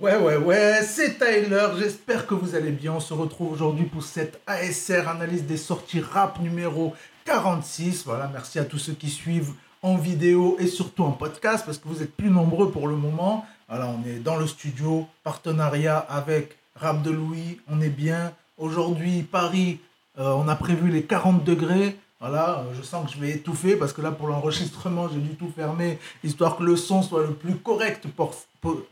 Ouais, ouais, ouais, c'est Tyler, j'espère que vous allez bien. On se retrouve aujourd'hui pour cette ASR, analyse des sorties rap numéro 46. Voilà, merci à tous ceux qui suivent en vidéo et surtout en podcast parce que vous êtes plus nombreux pour le moment. Voilà, on est dans le studio, partenariat avec Rap de Louis, on est bien. Aujourd'hui, Paris, euh, on a prévu les 40 degrés. Voilà, euh, je sens que je vais étouffer parce que là, pour l'enregistrement, j'ai dû tout fermer, histoire que le son soit le plus correct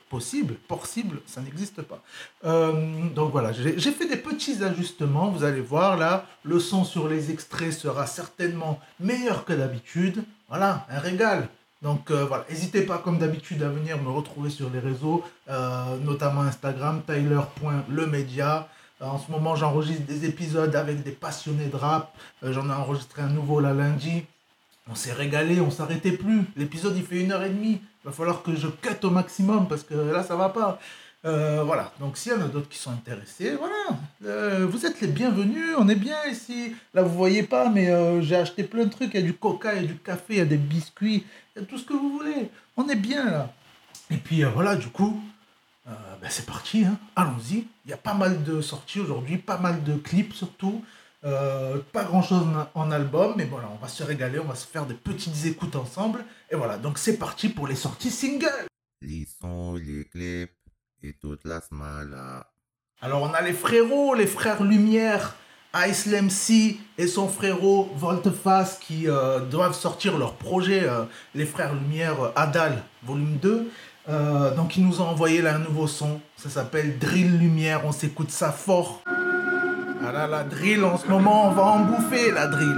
possible. Ça n'existe pas. Euh, donc voilà, j'ai fait des petits ajustements. Vous allez voir, là, le son sur les extraits sera certainement meilleur que d'habitude. Voilà, un régal. Donc euh, voilà, n'hésitez pas comme d'habitude à venir me retrouver sur les réseaux, notamment Instagram, tyler.lemedia. Euh, en ce moment, j'enregistre des épisodes avec des passionnés de rap. Euh, j'en ai enregistré un nouveau là lundi. On s'est régalé, on s'arrêtait plus. L'épisode, il fait une heure et demie. Il va falloir que je cut au maximum parce que là, ça va pas. Euh, voilà, donc s'il y en a d'autres qui sont intéressés, voilà, vous êtes les bienvenus, on est bien ici. Là, vous voyez pas, mais j'ai acheté plein de trucs. Il y a du coca, il y a du café, il y a des biscuits, il y a tout ce que vous voulez. On est bien là. Et puis voilà, du coup, euh, ben c'est parti, hein. allons-y. Il y a pas mal de sorties aujourd'hui, pas mal de clips surtout. Euh, pas grand chose en album, mais voilà, on va se régaler, on va se faire des petites écoutes ensemble. Et voilà, donc c'est parti pour les sorties singles. Les sons, les clips et toute la smala. Alors on a les frérots, les frères Lumière, Ice C et son frérot Volteface qui euh, doivent sortir leur projet, les frères Lumière Adal, volume 2. Euh, donc ils nous ont envoyé là un nouveau son. Ça s'appelle Drill Lumière. On s'écoute ça fort. Ah là la drill en ce moment, on va en bouffer la drill.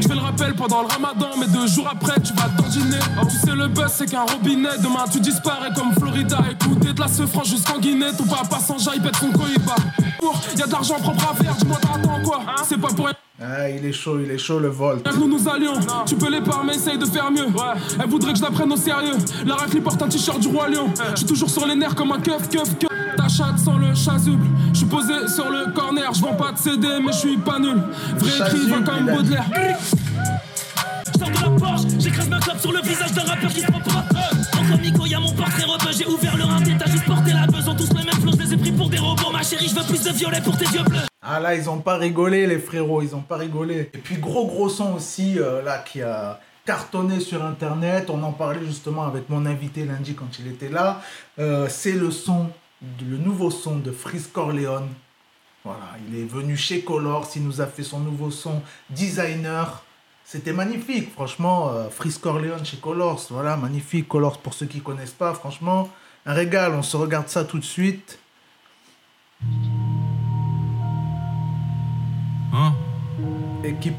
Je fais le rappel pendant le ramadan, mais deux jours après tu vas dîner. Tu sais le buzz c'est qu'un robinet, demain tu disparais comme Florida. Écoutez de la se franc jusqu'en Guinée, ton papa sans jaille pète son cohiba. Y a de l'argent propre à faire, dis-moi t'attends quoi? C'est pas pour ah, il est chaud, il est chaud le vol. Nous nous allions, tu peux les mais essaye de faire mieux. Elle voudrait que je la prenne au sérieux. La raclée porte un t-shirt du roi lion. Je suis toujours sur les nerfs comme un keuf, keuf, keuf. Ta chatte sans le chasuble. Je suis posé sur le corner, je vends pas de CD, mais je suis pas nul. Vrai écrivain comme Baudelaire. Sors de la Porsche, j'écrase ma clope sur le visage d'un rappeur qui se prend pour un Entre Nico, y'a mon portrait rebeu, j'ai ouvert le rein, t'as juste porté la buzz, on tous les mêmes flots, je les ai pris pour des robots. Ma chérie, je veux plus de violet pour tes yeux bleus. Ah là, ils ont pas rigolé, les frérots, ils ont pas rigolé. Et puis, gros gros son aussi, euh, là, qui a cartonné sur Internet. On en parlait justement avec mon invité lundi quand il était là. Euh, c'est le son, le nouveau son de Freeze Corleone. Voilà, il est venu chez Colors, il nous a fait son nouveau son designer. C'était magnifique, franchement, euh, Freeze Corleone chez Colors, voilà, magnifique. Colors, pour ceux qui connaissent pas, franchement, un régal. On se regarde ça tout de suite. Équipe.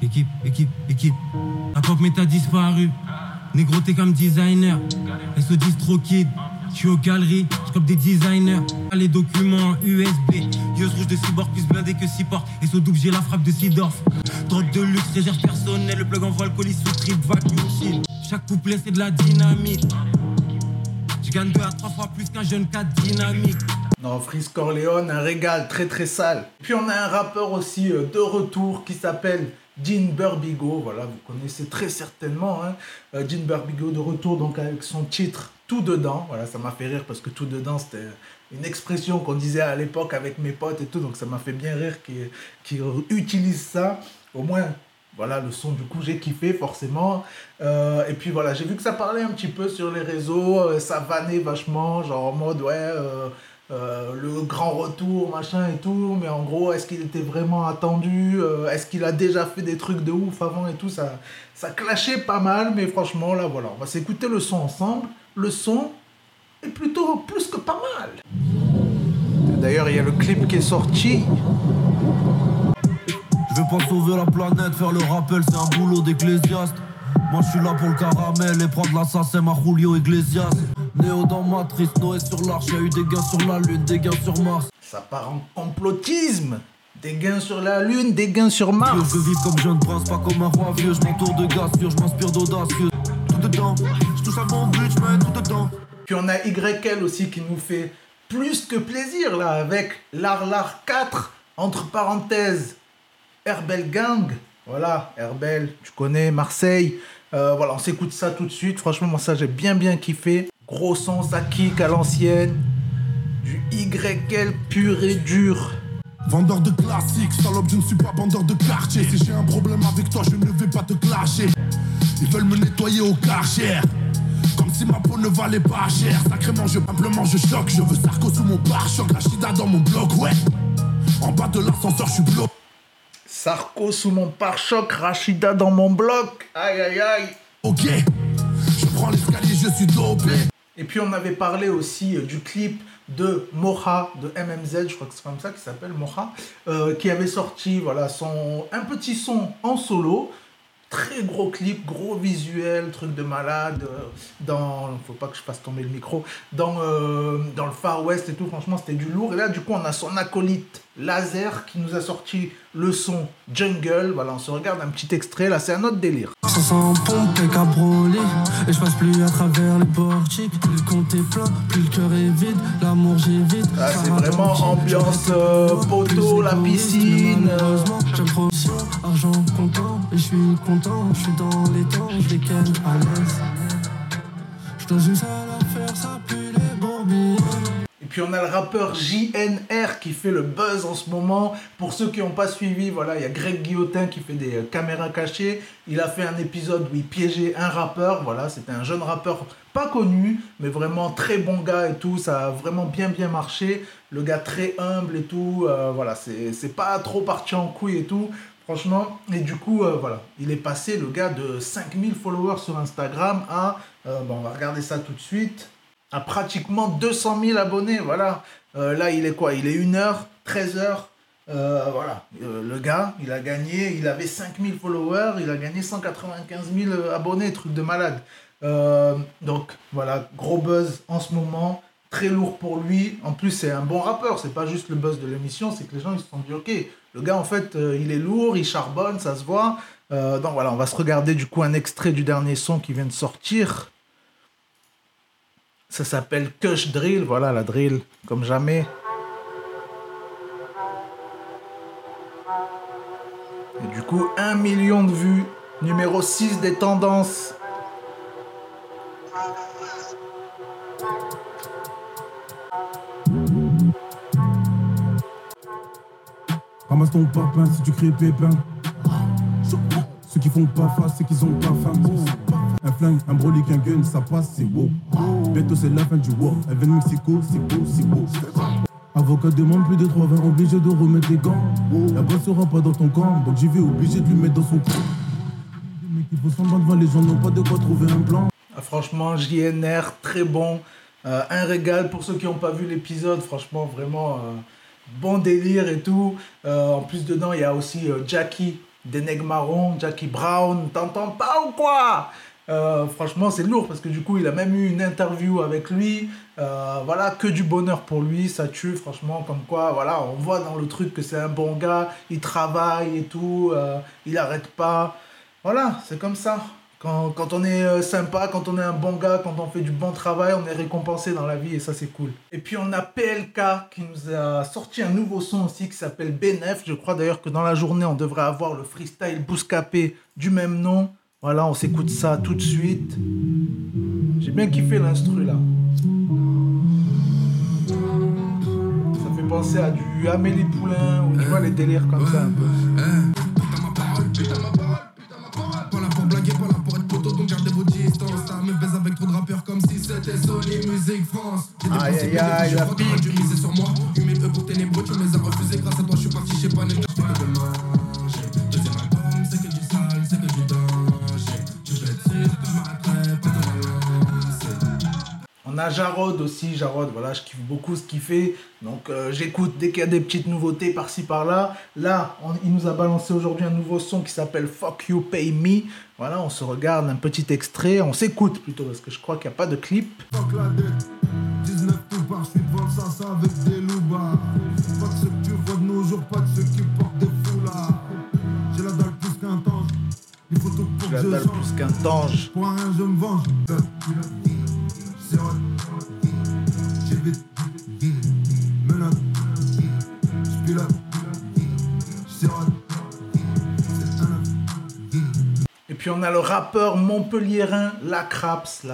Équipe, équipe, équipe. La pop méta disparu. Négro, t'es comme designer. se disent trop kid. Je suis aux galeries, je comme des designers. Les documents USB. Yeux rouge de cyborg plus blindé que 6 portes. Et ce double, j'ai la frappe de Sidorf. Drogue de luxe, réserve personnelle. Le plug envoie le colis sous trip, vacuum Chaque couplet, c'est de la dynamite. Je gagne 2 à 3 fois plus qu'un jeune 4 dynamique. Non, Freeze Corleone, un régal très très sale. Puis on a un rappeur aussi euh, de retour qui s'appelle Jean Burbigo. Voilà, vous connaissez très certainement. Hein. Euh, Burbigo de retour donc avec son titre Tout dedans. Voilà, ça m'a fait rire parce que Tout dedans c'était une expression qu'on disait à l'époque avec mes potes et tout. Donc ça m'a fait bien rire qu'ils utilisent ça. Au moins, voilà, le son, du coup, j'ai kiffé forcément. Euh, et puis voilà, j'ai vu que ça parlait un petit peu sur les réseaux, ça vannait vachement, genre en mode, ouais, le grand retour, machin et tout, mais en gros, est-ce qu'il était vraiment attendu euh, Est-ce qu'il a déjà fait des trucs de ouf avant et tout Ça, ça clashait pas mal, mais franchement, là, voilà, on va s'écouter le son ensemble. Le son est plutôt plus que pas mal. D'ailleurs, il y a le clip qui est sorti. Je pas sauver la planète, faire le rappel, c'est un boulot d'ecclésiaste. Moi je suis là pour le caramel et prendre l'assassin à Julio Iglesias. Néo dans Matrice, Noé sur l'arche, y'a eu des gains sur la lune, des gains sur Mars. Ça part en complotisme. Des gains sur la lune, des gains sur Mars. Je vis comme jeune prince, pas comme un roi vieux. Je m'entoure de gaz je m'inspire d'audacieux. Tout dedans, je touche à mon but, je mets tout dedans. Puis on a YL aussi qui nous fait plus que plaisir là avec l'Arlar 4 entre parenthèses Herbel Gang. Voilà, Herbel, tu connais Marseille. Euh, voilà, on s'écoute ça tout de suite. Franchement, moi ça j'ai bien bien kiffé. Gros son, ça kick à l'ancienne. Du YL pur et dur. Vendeur de classiques, salope, je ne suis pas vendeur de quartier. Si j'ai un problème avec toi, je ne vais pas te clasher. Ils veulent me nettoyer au karcher. Comme si ma peau ne valait pas cher. Sacrément, je simplement je choque. Je veux Sarko sous mon pare-choc. Rachida dans mon bloc, ouais. En bas de l'ascenseur, je suis bloqué. Sarko sous mon pare-choc, Rachida dans mon bloc. Aïe aïe aïe. Ok, je prends l'escalier, je suis dopé. Et puis on avait parlé aussi euh, du clip de Moha de MMZ, je crois que c'est comme ça qu'il s'appelle Moha, euh, qui avait sorti voilà son un petit son en solo. Très gros clip, gros visuel, truc de malade. euh, dans, faut pas que je fasse tomber le micro. Dans, dans le Far West et tout, franchement, c'était du lourd. Et là, du coup, on a son acolyte Laser qui nous a sorti le son Jungle. Voilà, on se regarde un petit extrait. Là, c'est un autre délire. Ça sent pompe et cabriolet Et je passe plus à travers les portiques Plus le compte est plein, plus le cœur est vide L'amour j'évite Ah, c'est vraiment ambiance, euh, poteau, la piscine, euh. J'aime trop argent comptant Et je suis content, je suis dans les temps Je les à l'aise Je dans une salle on a le rappeur JNR qui fait le buzz en ce moment. Pour ceux qui n'ont pas suivi, voilà, il y a Greg Guillotin qui fait des euh, caméras cachées. Il a fait un épisode où il piégeait un rappeur. Voilà, c'était un jeune rappeur pas connu, mais vraiment très bon gars et tout. Ça a vraiment bien bien marché. Le gars très humble et tout. euh, voilà, c'est pas trop parti en couille et tout. Franchement, et du coup, euh, voilà, il est passé, le gars, de 5000 followers sur Instagram à, euh, on va regarder ça tout de suite, à pratiquement 200 000 abonnés, voilà. Euh, là, il est quoi? Il est 1h, 13h, euh, voilà. Euh, le gars, il a gagné, il avait 5000 followers, il a gagné 195 000 abonnés, truc de malade. Donc, voilà, gros buzz en ce moment, très lourd pour lui. En plus, c'est un bon rappeur, c'est pas juste le buzz de l'émission, c'est que les gens, ils se sont dit, ok, le gars, en fait, il est lourd, il charbonne, ça se voit. Donc voilà, on va se regarder du coup un extrait du dernier son qui vient de sortir. Ça s'appelle Kush Drill, voilà la drill, comme jamais. Et du coup, 1 million de vues, numéro 6 des tendances. Ramasse ton papin si tu crées pépin. Ceux qui font pas face, c'est qu'ils ont pas faim. Un flingue, un brolic, un gun, ça passe, c'est wow. Bientôt c'est la fin du war. Elle vient de Mexico, c'est beau, c'est beau. Avocat demande plus de 3 20, obligé de remettre les gants. La boîte sera pas dans ton camp, donc j'y vais obligé de lui mettre dans son cou. Mais qu'il faut semblant devant les gens, n'ont pas de quoi trouver un plan. Ah, franchement, JNR, très bon. Euh, un régal pour ceux qui n'ont pas vu l'épisode. Franchement, vraiment euh, bon délire et tout. Euh, en plus, dedans, il y a aussi Jackie Marrons, Jackie Brown. T'entends pas ou quoi? Euh, Franchement, c'est lourd parce que du coup, il a même eu une interview avec lui. Euh, voilà, que du bonheur pour lui. Ça tue, franchement. Comme quoi, voilà, on voit dans le truc que c'est un bon gars. Il travaille et tout. euh, il arrête pas. Voilà, c'est comme ça. Quand, quand on est sympa, quand on est un bon gars, quand on fait du bon travail, on est récompensé dans la vie et ça c'est cool. Et puis on a PLK qui nous a sorti un nouveau son aussi qui s'appelle Benef. Je crois d'ailleurs que dans la journée on devrait avoir le freestyle Bouscapé du même nom. Voilà, on s'écoute ça tout de suite. J'ai bien kiffé l'instru là. Ça fait penser à du Amélie Poulain ou tu vois les délires comme ça un peu. Là pour blaguer, pas Jarod aussi, Jarod, voilà, je kiffe beaucoup ce qu'il fait. Donc euh, j'écoute dès qu'il y a des petites nouveautés par-ci par-là. Là, on- il nous a balancé aujourd'hui un nouveau son qui s'appelle Fuck You Pay Me. Voilà, on se regarde un petit extrait, on s'écoute plutôt parce que je crois qu'il n'y a pas de clip. Fuck la dette. 19 tout part, je suis devant le sens avec des loupards. Pas de ceux que tu vois de nos jours, pas de ceux qui portent des foulards. J'ai la dalle plus qu'un tange. Il faut tout pour que je change. plus qu'un tange. Pour rien, je me venge. Et puis on a le rappeur montpelliérain. La Craps,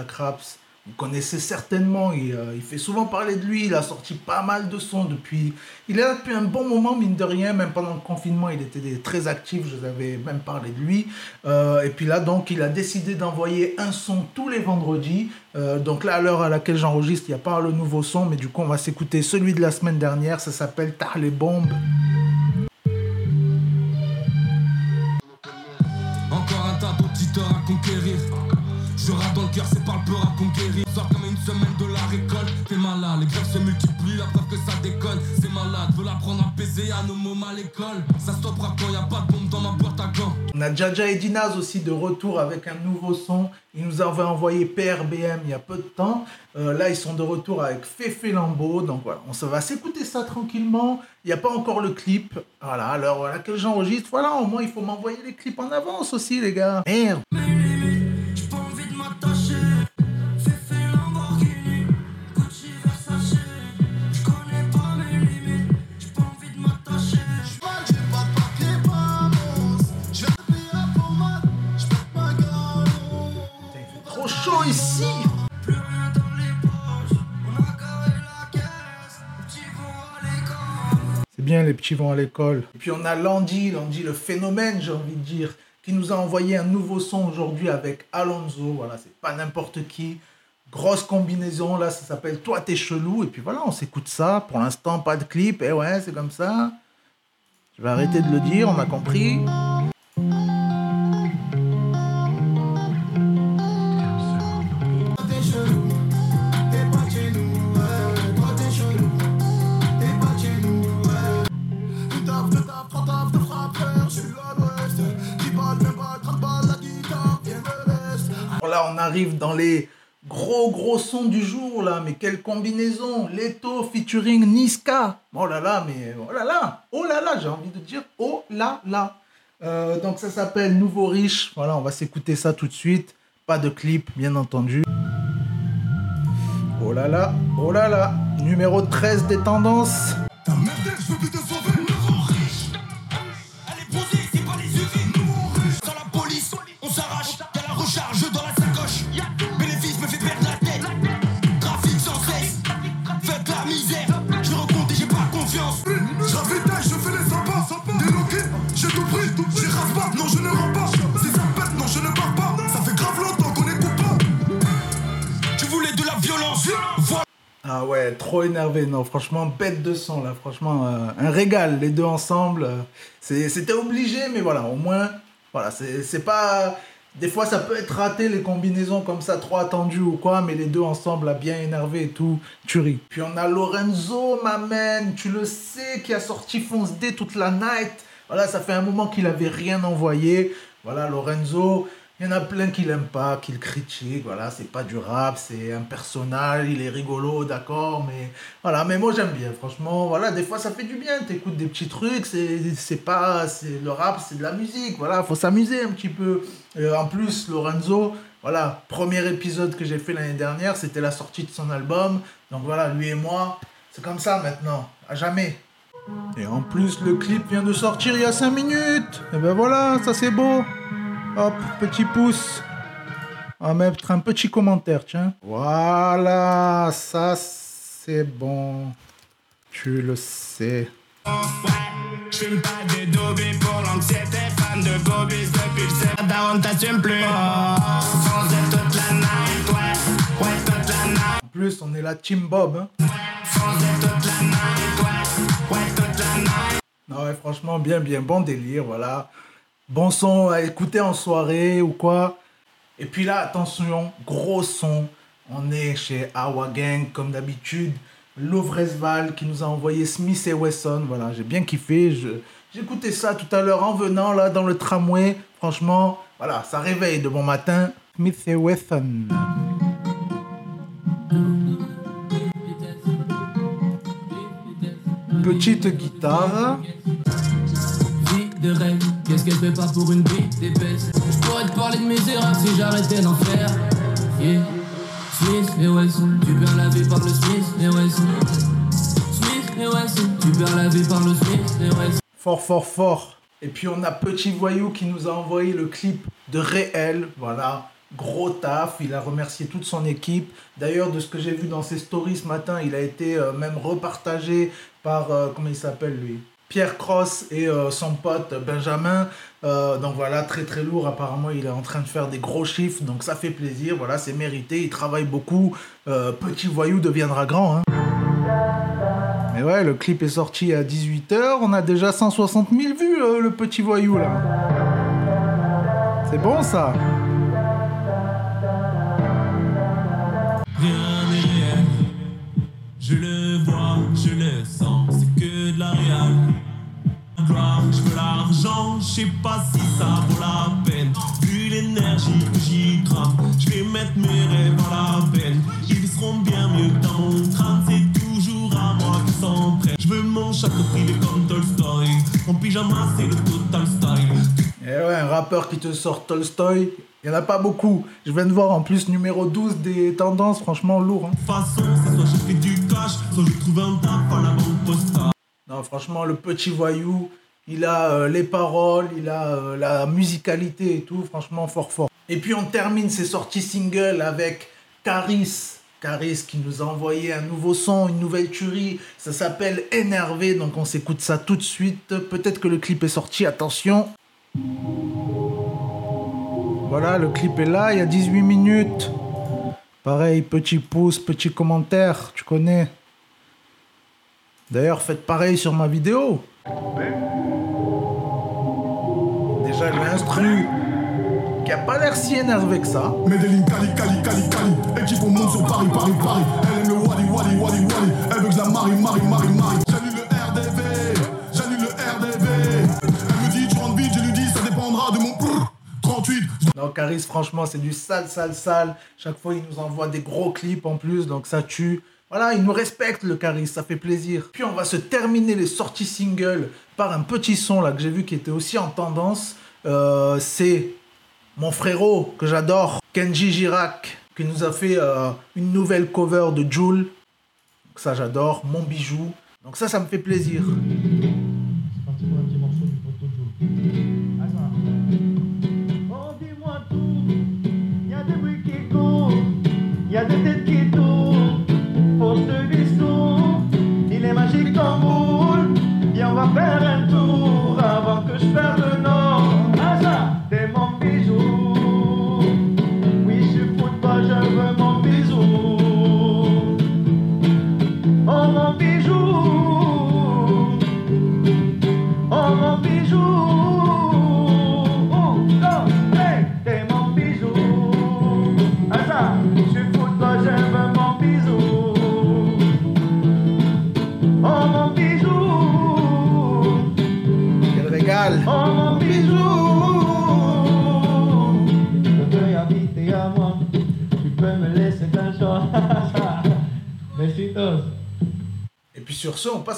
Vous connaissez certainement, il, euh, il fait souvent parler de lui, il a sorti pas mal de sons depuis... Il est là depuis un bon moment, mine de rien, même pendant le confinement, il était très actif, je vous avais même parlé de lui. Euh, et puis là, donc, il a décidé d'envoyer un son tous les vendredis. Euh, donc là, à l'heure à laquelle j'enregistre, il n'y a pas le nouveau son, mais du coup, on va s'écouter celui de la semaine dernière, ça s'appelle Tard les bombes. À nos mômes à l'école. Ça stoppera quand y a pas de bombe dans ma boîte à gants. On a Jaja et Dinaz aussi de retour avec un nouveau son. Ils nous avaient envoyé PRBM il y a peu de temps. Euh, là, ils sont de retour avec Fefe Lambeau. Donc voilà, on se va s'écouter ça tranquillement. Il n'y a pas encore le clip. Voilà, à l'heure à laquelle j'enregistre. Voilà, au moins, il faut m'envoyer les clips en avance aussi, les gars. Merde. Les petits vont à l'école. Et puis on a Landy, Landy le phénomène, j'ai envie de dire, qui nous a envoyé un nouveau son aujourd'hui avec Alonso. Voilà, c'est pas n'importe qui. Grosse combinaison, là, ça s'appelle Toi t'es chelou. Et puis voilà, on s'écoute ça. Pour l'instant, pas de clip. Et ouais, c'est comme ça. Je vais arrêter de le dire, on a compris. On arrive dans les gros gros sons du jour là, mais quelle combinaison Leto featuring Niska. Oh là là, mais oh là là, oh là là, j'ai envie de dire oh là là. Euh, donc ça s'appelle Nouveau Riche. Voilà, on va s'écouter ça tout de suite. Pas de clip, bien entendu. Oh là là, oh là là. Numéro 13 des tendances. Pas, non je ne rends pas. Non je ne pas. Ça fait grave longtemps qu'on pas. Tu voulais de la violence. Ah ouais, trop énervé. Non, franchement, bête de son là. Franchement, euh, un régal, les deux ensemble. euh, C'était obligé, mais voilà, au moins, voilà, c'est pas. Des fois, ça peut être raté, les combinaisons comme ça, trop attendues ou quoi, mais les deux ensemble, là, bien énervés et tout, tu ris. Puis on a Lorenzo, ma man, tu le sais, qui a sorti Fonce D toute la night. Voilà, ça fait un moment qu'il avait rien envoyé. Voilà, Lorenzo, il y en a plein qui l'aiment pas, qui le critiquent. Voilà, c'est pas du rap, c'est un personnage, il est rigolo, d'accord, mais voilà, mais moi j'aime bien, franchement. Voilà, des fois ça fait du bien, t'écoutes des petits trucs, c'est pas. c'est Le rap, c'est de la musique, voilà, faut s'amuser un petit peu. Euh, en plus, Lorenzo, voilà, premier épisode que j'ai fait l'année dernière, c'était la sortie de son album. Donc voilà, lui et moi, c'est comme ça maintenant, à jamais. Et en plus, le clip vient de sortir il y a 5 minutes. Et ben voilà, ça c'est beau. Hop, petit pouce. On va mettre un petit commentaire, tiens. Voilà, ça c'est bon. Tu le sais. Je fume pas de dobé pour l'anxiété, fan de Bobby depuis le cerf. Daron t'assume plus. Sans être toute la night, ouais, ouais, toute la night. En plus, on est la Team Bob. Hein. Toute la Non, ouais, franchement, bien, bien, bon délire, voilà. Bon son à écouter en soirée ou quoi. Et puis là, attention, gros son. On est chez Awa Gang, comme d'habitude. Lovresval qui nous a envoyé Smith et Wesson. Voilà, j'ai bien kiffé. Écouté ça tout à l'heure en venant là dans le tramway. Franchement, voilà, ça réveille de bon matin. Smith et Wesson. Petite guitare. Vie de rêve, qu'est-ce qu'elle fait pas pour une vie d'épaisse? Je pourrais te parler de mes erreurs si j'arrêtais d'en faire Yeah Smith et Wesson, tu perds la vie par le Smith et Wesson Smith et Wesson, tu perds la vie par le Smith et Wesson Fort, fort, fort. Et puis on a Petit Voyou qui nous a envoyé le clip de Réel. Voilà. Gros taf, il a remercié toute son équipe. D'ailleurs, de ce que j'ai vu dans ses stories ce matin, il a été euh, même repartagé par, euh, comment il s'appelle lui? Pierre Cross et euh, son pote Benjamin. Donc voilà, très très lourd. Apparemment, il est en train de faire des gros chiffres. Donc ça fait plaisir. Voilà, c'est mérité. Il travaille beaucoup. Petit voyou deviendra grand. Hein. Mais ouais, le clip est sorti à 18h. On a déjà 160 000 vues, le petit voyou là. C'est bon ça? Je le vois, je le sens, c'est que de la réal. Gloire, je veux l'argent, je sais pas si ça vaut la peine. Vu l'énergie que j'y crame, je vais mettre mes rêves à la peine. Ils seront bien mieux que dans mon crâne, c'est toujours à moi qu'ils s'en prennent. Je veux mon château privé comme Tolstoy. Mon pyjama, c'est le total style. Et Eh ouais, un rappeur qui te sort Tolstoy, il n'y en a pas beaucoup. Je viens de voir en plus numéro 12 des tendances, franchement lourd. hein. De toute façon, c'est soit je fais du Non, franchement, le petit voyou, il a euh, les paroles, il a euh, la musicalité et tout, franchement, fort fort. Et puis on termine ses sorties single avec Caris. Caris qui nous a envoyé un nouveau son, une nouvelle tuerie. Ça s'appelle Énervé, donc on s'écoute ça tout de suite. Peut-être que le clip est sorti, attention. Voilà, le clip est là, il y a 18 minutes. Pareil, petit pouce, petit commentaire, tu connais. D'ailleurs, faites pareil sur ma vidéo. Déjà, l'instru qui a pas l'air si énervé que ça. Medellin, Cali, Cali, Cali, Cali. Équipe, on monte sur Paris, Paris, Paris. Elle aime le Wally, Wally, Wally, Wally. Elle veut que la marie, marie, marie, marie. J'annule le RDV, j'annule le RDV. Elle me dit, tu rentres vite, je lui dis, ça dépendra de mon prrr. 38. Non, Caris, franchement, c'est du sale, sale, sale. Chaque fois, il nous envoie des gros clips en plus, donc ça tue. Voilà, il nous respecte le Caris, ça fait plaisir. Puis on va se terminer les sorties singles par un petit son là que j'ai vu qui était aussi en tendance. Euh, c'est mon frérot que j'adore, Kenji Girac, qui nous a fait euh, une nouvelle cover de Joule. Ça j'adore, mon bijou. Donc ça, ça me fait plaisir. Y a des têtes qui tournent. Pour ce bisou, il est magique comme boule. Viens, on va faire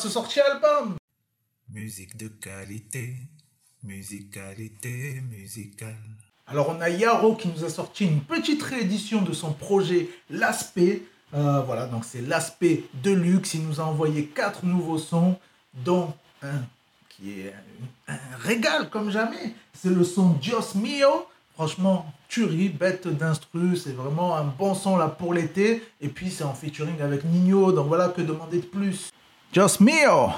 sur ce, on passe au sorti album. Musique de qualité, musicalité musicale. Alors on a Yaro qui nous a sorti une petite réédition de son projet L'aspect. Euh, voilà, donc c'est L'aspect Deluxe. Il nous a envoyé quatre nouveaux sons, dont un qui est un, un régal comme jamais. C'est le son Dios Mio. Franchement, tuerie, bête d'instru. C'est vraiment un bon son là pour l'été. Et puis c'est en featuring avec Nino. Donc voilà, que demander de plus? Dios Mio.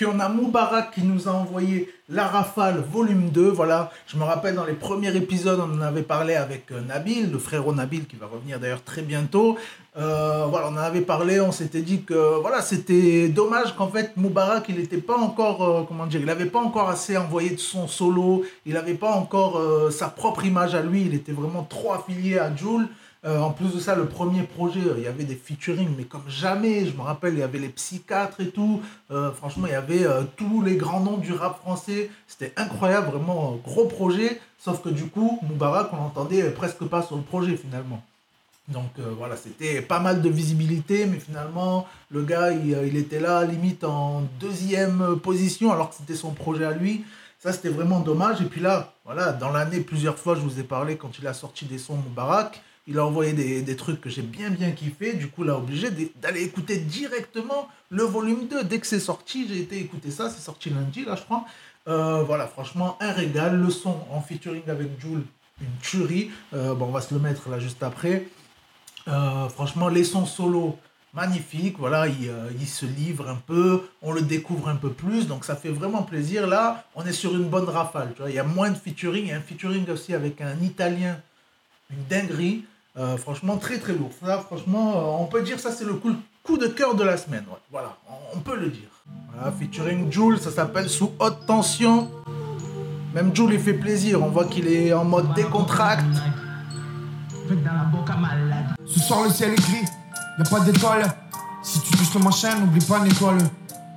Puis on a Moubarak qui nous a envoyé La Rafale volume 2. Voilà, je me rappelle dans les premiers épisodes, on en avait parlé avec euh, Nabil, le frérot Nabil qui va revenir d'ailleurs très bientôt. Euh, voilà, on en avait parlé, on s'était dit que voilà, c'était dommage qu'en fait Moubarak, il n'était pas encore, euh, comment dire, il n'avait pas encore assez envoyé de son solo, il n'avait pas encore sa propre image à lui, il était vraiment trop affilié à Joule. Euh, en plus de ça, le premier projet, euh, il y avait des featuring, mais comme jamais. Je me rappelle, il y avait les psychiatres et tout. Euh, franchement, il y avait tous les grands noms du rap français. C'était incroyable, vraiment gros projet. Sauf que du coup, Moubarak, on l'entendait presque pas sur le projet finalement. Donc voilà, c'était pas mal de visibilité, mais finalement, le gars, il, il était là limite en deuxième position, alors que c'était son projet à lui. Ça, c'était vraiment dommage. Et puis là, voilà, dans l'année, plusieurs fois, je vous ai parlé quand il a sorti des sons Moubarak. Il a envoyé des, des trucs que j'ai bien, bien kiffé. Du coup, là, obligé d'aller écouter directement le volume 2. Dès que c'est sorti, j'ai été écouter ça. C'est sorti lundi, là, je crois. Euh, voilà, franchement, un régal. Le son en featuring avec Jules, une tuerie. Euh, bon, on va se le mettre là juste après. Euh, franchement, les sons solo, magnifiques. Voilà, il, il se livre un peu, on le découvre un peu plus, donc ça fait vraiment plaisir. Là, on est sur une bonne rafale. Il y a moins de featuring, il y a un featuring aussi avec un Italien, une dinguerie. Euh, franchement, très très lourd. Ça, franchement, euh, on peut dire ça, c'est le coup, coup de cœur de la semaine. ouais. Voilà, on, on peut le dire. Voilà, featuring Jules, ça s'appelle Sous haute tension. Même Jules, il fait plaisir. On voit qu'il est en mode décontracte. Ce soir le ciel est gris, y a pas d'étoiles. Si tu touches le machin, n'oublie pas l'étoile.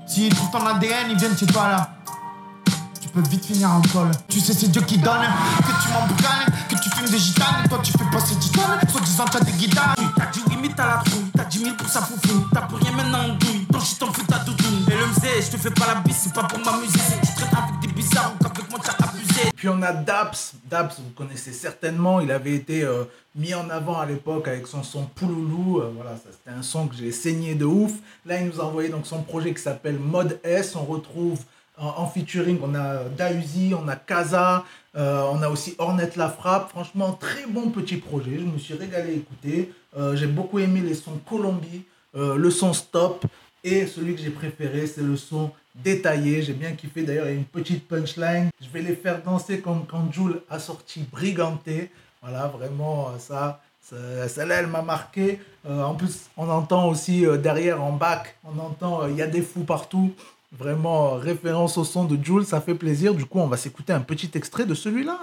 S'ils trouvent ton ADN, ils viennent chez toi là. Tu peux vite finir en col. Tu sais, c'est Dieu qui donne. Que tu m'emboucanes, fumes des gitanes. Et toi, tu fais passer gitane. Soit disant, t'as des guitares. T'as dit oui, mais t'as la trouille. T'as 10 000 pour sa foufou. T'as plus rien maintenant en douille. Ton shit, t'en fous ta doudoune. Et le mzé, je te fais pas la bise, c'est pas pour m'amuser. Tu traînes avec des bizarres ou qu'avec moi t'as abusé. Puis on a Daps. Daps, vous connaissez certainement. Il avait été euh, mis en avant à l'époque avec son son Pouloulou. Euh, voilà, ça c'était un son que j'ai saigné de ouf. Là, il nous a envoyé donc son projet qui s'appelle Mode S. On retrouve en, en featuring, on a Dausi, on a Kaza, euh, on a aussi Hornet La Frappe. Franchement, très bon petit projet. Je me suis régalé à écouter. Euh, j'ai beaucoup aimé les sons Colombie, euh, le son Stop. Et celui que j'ai préféré, c'est le son détaillé. J'ai bien kiffé. D'ailleurs, il y a une petite punchline. Je vais les faire danser comme quand Jules a sorti Briganté. Voilà, vraiment, ça, ça- celle-là, elle m'a marqué. En plus, on entend aussi derrière, en bac, on entend il y a des fous partout. Vraiment, référence au son de Jules, ça fait plaisir. Du coup, on va s'écouter un petit extrait de celui-là.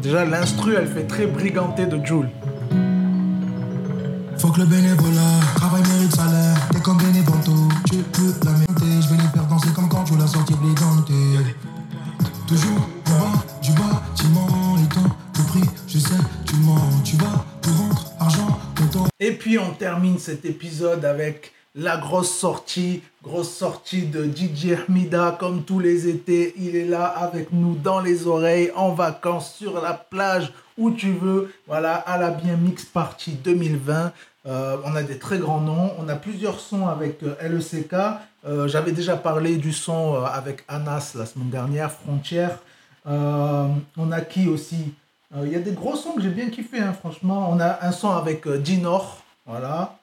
Déjà, l'instru, elle fait très Briganté de Jules. Faut que le bénévolat, travail mérite salaire. T'es comme Benevento, tu peux la mériter. Je vais les faire danser comme quand tu l'as sorti brigante. Toujours en bas du bâtiment, étant le prix, je sais, tu mens. Tu vas argent, content. Et puis on termine cet épisode avec la grosse sortie, grosse sortie de DJ Ahmida comme tous les étés. Il est là avec nous dans les oreilles, en vacances, sur la plage, où tu veux. Voilà, à la bien Mix Party 2020. Euh, on a des très grands noms. On a plusieurs sons avec euh, LECK. Euh, J'avais déjà parlé du son avec Anas la semaine dernière, Frontière. On a qui aussi? Il y a des gros sons que j'ai bien kiffé, hein, franchement. On a un son avec euh, Dinor, voilà.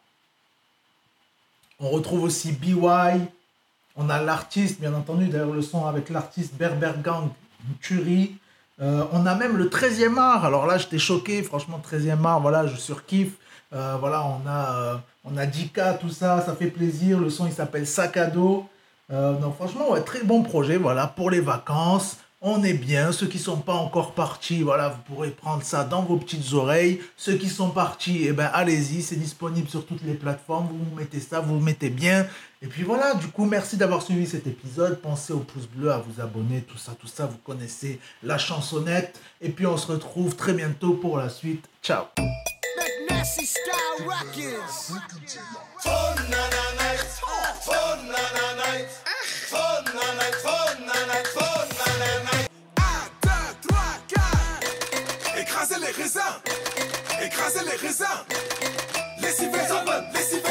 On retrouve aussi BY. On a l'artiste, bien entendu, d'ailleurs le son avec l'artiste Berber Gang, tuerie. Euh, on a même le 13e art. Alors là, j'étais choqué, franchement, 13e art, voilà, je surkiffe. Euh, voilà, on a, euh, on a Dika, tout ça, ça fait plaisir. Le son, il s'appelle Sac à dos. Euh, donc franchement, très bon projet, voilà, pour les vacances. On est bien. Ceux qui sont pas encore partis, voilà, vous pourrez prendre ça dans vos petites oreilles. Ceux qui sont partis, eh ben, allez-y, c'est disponible sur toutes les plateformes. Vous vous mettez ça, vous vous mettez bien. Et puis voilà, du coup, merci d'avoir suivi cet épisode. Pensez au pouce bleu, à vous abonner, tout ça, tout ça. Vous connaissez la chansonnette. Et puis on se retrouve très bientôt pour la suite. Ciao. Night, 4. Écrasez les raisins. Écrasez les raisins. Lessivez, laissez